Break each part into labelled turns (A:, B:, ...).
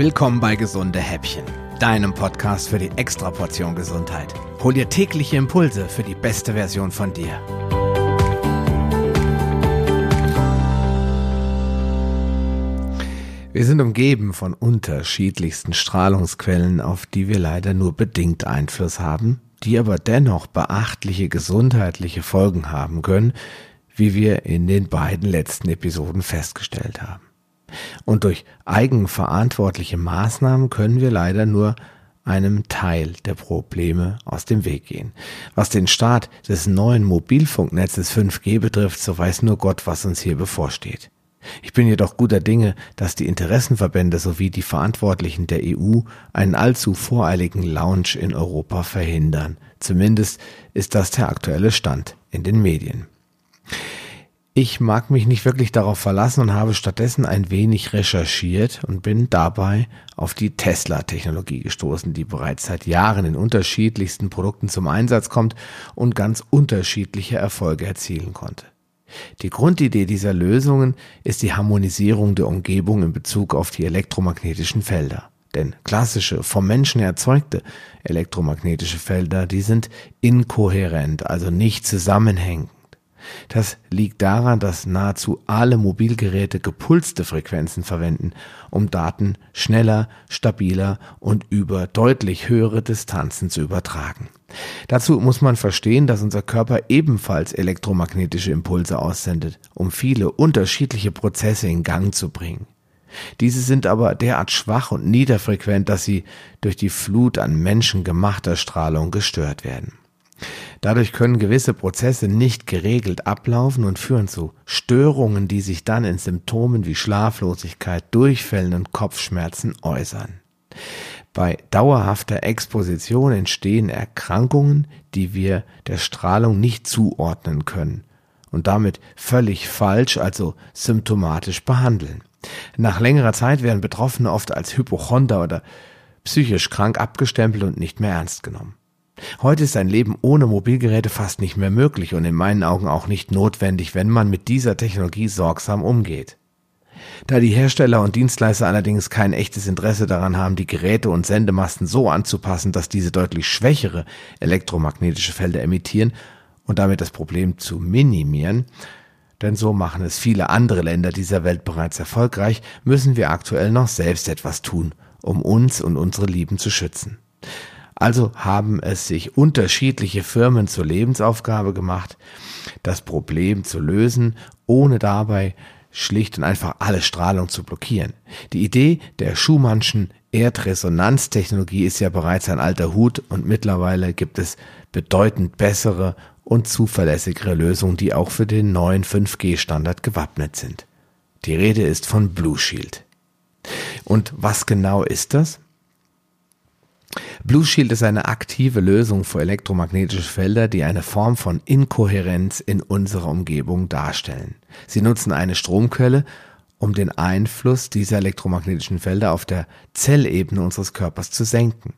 A: Willkommen bei Gesunde Häppchen, deinem Podcast für die Extraportion Gesundheit. Hol dir tägliche Impulse für die beste Version von dir. Wir sind umgeben von unterschiedlichsten Strahlungsquellen, auf die wir leider nur bedingt Einfluss haben, die aber dennoch beachtliche gesundheitliche Folgen haben können, wie wir in den beiden letzten Episoden festgestellt haben. Und durch eigenverantwortliche Maßnahmen können wir leider nur einem Teil der Probleme aus dem Weg gehen. Was den Start des neuen Mobilfunknetzes 5G betrifft, so weiß nur Gott, was uns hier bevorsteht. Ich bin jedoch guter Dinge, dass die Interessenverbände sowie die Verantwortlichen der EU einen allzu voreiligen Launch in Europa verhindern. Zumindest ist das der aktuelle Stand in den Medien. Ich mag mich nicht wirklich darauf verlassen und habe stattdessen ein wenig recherchiert und bin dabei auf die Tesla-Technologie gestoßen, die bereits seit Jahren in unterschiedlichsten Produkten zum Einsatz kommt und ganz unterschiedliche Erfolge erzielen konnte. Die Grundidee dieser Lösungen ist die Harmonisierung der Umgebung in Bezug auf die elektromagnetischen Felder. Denn klassische, vom Menschen erzeugte elektromagnetische Felder, die sind inkohärent, also nicht zusammenhängend. Das liegt daran, dass nahezu alle Mobilgeräte gepulste Frequenzen verwenden, um Daten schneller, stabiler und über deutlich höhere Distanzen zu übertragen. Dazu muss man verstehen, dass unser Körper ebenfalls elektromagnetische Impulse aussendet, um viele unterschiedliche Prozesse in Gang zu bringen. Diese sind aber derart schwach und niederfrequent, dass sie durch die Flut an menschengemachter Strahlung gestört werden. Dadurch können gewisse Prozesse nicht geregelt ablaufen und führen zu Störungen, die sich dann in Symptomen wie Schlaflosigkeit, Durchfällen und Kopfschmerzen äußern. Bei dauerhafter Exposition entstehen Erkrankungen, die wir der Strahlung nicht zuordnen können und damit völlig falsch, also symptomatisch behandeln. Nach längerer Zeit werden Betroffene oft als Hypochonder oder psychisch krank abgestempelt und nicht mehr ernst genommen. Heute ist ein Leben ohne Mobilgeräte fast nicht mehr möglich und in meinen Augen auch nicht notwendig, wenn man mit dieser Technologie sorgsam umgeht. Da die Hersteller und Dienstleister allerdings kein echtes Interesse daran haben, die Geräte und Sendemasten so anzupassen, dass diese deutlich schwächere elektromagnetische Felder emittieren und damit das Problem zu minimieren, denn so machen es viele andere Länder dieser Welt bereits erfolgreich, müssen wir aktuell noch selbst etwas tun, um uns und unsere Lieben zu schützen. Also haben es sich unterschiedliche Firmen zur Lebensaufgabe gemacht, das Problem zu lösen, ohne dabei schlicht und einfach alle Strahlung zu blockieren. Die Idee der Schumannschen Erdresonanztechnologie ist ja bereits ein alter Hut und mittlerweile gibt es bedeutend bessere und zuverlässigere Lösungen, die auch für den neuen 5G-Standard gewappnet sind. Die Rede ist von Blue Shield. Und was genau ist das? Blue Shield ist eine aktive Lösung für elektromagnetische Felder, die eine Form von Inkohärenz in unserer Umgebung darstellen. Sie nutzen eine Stromquelle, um den Einfluss dieser elektromagnetischen Felder auf der Zellebene unseres Körpers zu senken.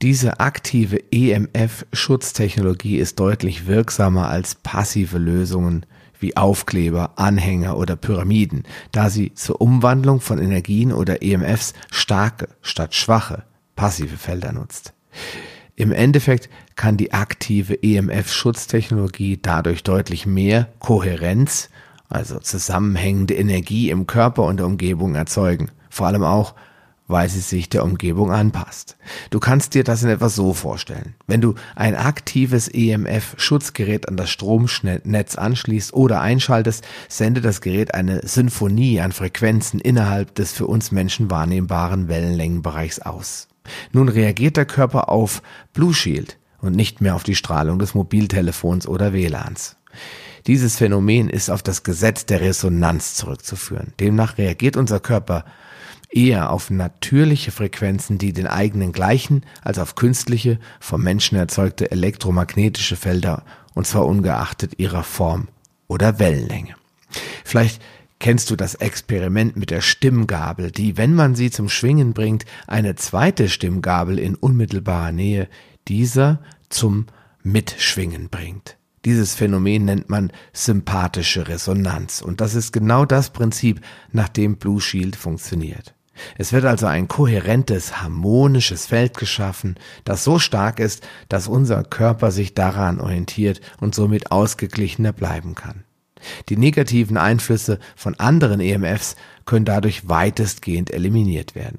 A: Diese aktive EMF-Schutztechnologie ist deutlich wirksamer als passive Lösungen wie Aufkleber, Anhänger oder Pyramiden, da sie zur Umwandlung von Energien oder EMFs starke statt schwache passive Felder nutzt. Im Endeffekt kann die aktive EMF-Schutztechnologie dadurch deutlich mehr Kohärenz, also zusammenhängende Energie im Körper und der Umgebung erzeugen. Vor allem auch, weil sie sich der Umgebung anpasst. Du kannst dir das in etwa so vorstellen. Wenn du ein aktives EMF-Schutzgerät an das Stromnetz anschließt oder einschaltest, sendet das Gerät eine Sinfonie an Frequenzen innerhalb des für uns Menschen wahrnehmbaren Wellenlängenbereichs aus. Nun reagiert der Körper auf Blue Shield und nicht mehr auf die Strahlung des Mobiltelefons oder WLANs. Dieses Phänomen ist auf das Gesetz der Resonanz zurückzuführen. Demnach reagiert unser Körper eher auf natürliche Frequenzen, die den eigenen gleichen, als auf künstliche, vom Menschen erzeugte elektromagnetische Felder, und zwar ungeachtet ihrer Form oder Wellenlänge. Vielleicht Kennst du das Experiment mit der Stimmgabel, die, wenn man sie zum Schwingen bringt, eine zweite Stimmgabel in unmittelbarer Nähe dieser zum Mitschwingen bringt? Dieses Phänomen nennt man sympathische Resonanz und das ist genau das Prinzip, nach dem Blue Shield funktioniert. Es wird also ein kohärentes, harmonisches Feld geschaffen, das so stark ist, dass unser Körper sich daran orientiert und somit ausgeglichener bleiben kann. Die negativen Einflüsse von anderen EMFs können dadurch weitestgehend eliminiert werden.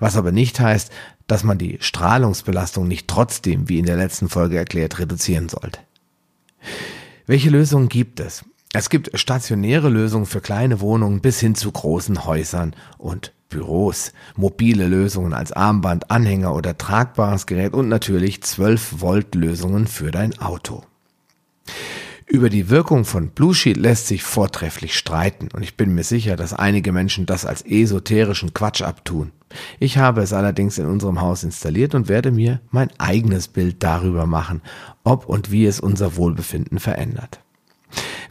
A: Was aber nicht heißt, dass man die Strahlungsbelastung nicht trotzdem, wie in der letzten Folge erklärt, reduzieren sollte. Welche Lösungen gibt es? Es gibt stationäre Lösungen für kleine Wohnungen bis hin zu großen Häusern und Büros, mobile Lösungen als Armband, Anhänger oder tragbares Gerät und natürlich 12 Volt Lösungen für dein Auto. Über die Wirkung von Blue Shield lässt sich vortrefflich streiten und ich bin mir sicher, dass einige Menschen das als esoterischen Quatsch abtun. Ich habe es allerdings in unserem Haus installiert und werde mir mein eigenes Bild darüber machen, ob und wie es unser Wohlbefinden verändert.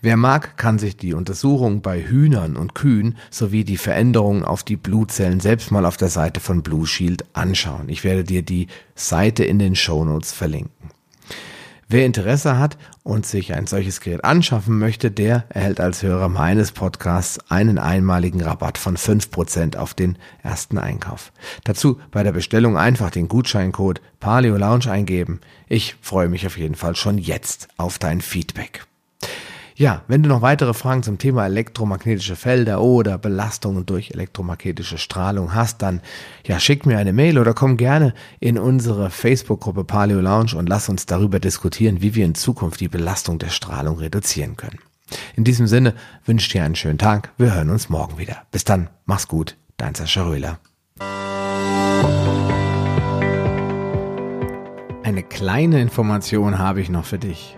A: Wer mag, kann sich die Untersuchung bei Hühnern und Kühen sowie die Veränderungen auf die Blutzellen selbst mal auf der Seite von Blue Shield anschauen. Ich werde dir die Seite in den Show Notes verlinken. Wer Interesse hat und sich ein solches Gerät anschaffen möchte, der erhält als Hörer meines Podcasts einen einmaligen Rabatt von 5% auf den ersten Einkauf. Dazu bei der Bestellung einfach den Gutscheincode Paleo Lounge eingeben. Ich freue mich auf jeden Fall schon jetzt auf dein Feedback. Ja, wenn du noch weitere Fragen zum Thema elektromagnetische Felder oder Belastungen durch elektromagnetische Strahlung hast, dann ja, schick mir eine Mail oder komm gerne in unsere Facebook-Gruppe Paleo Lounge und lass uns darüber diskutieren, wie wir in Zukunft die Belastung der Strahlung reduzieren können. In diesem Sinne wünsche ich dir einen schönen Tag. Wir hören uns morgen wieder. Bis dann, mach's gut, dein Sascha Röhler. Eine kleine Information habe ich noch für dich.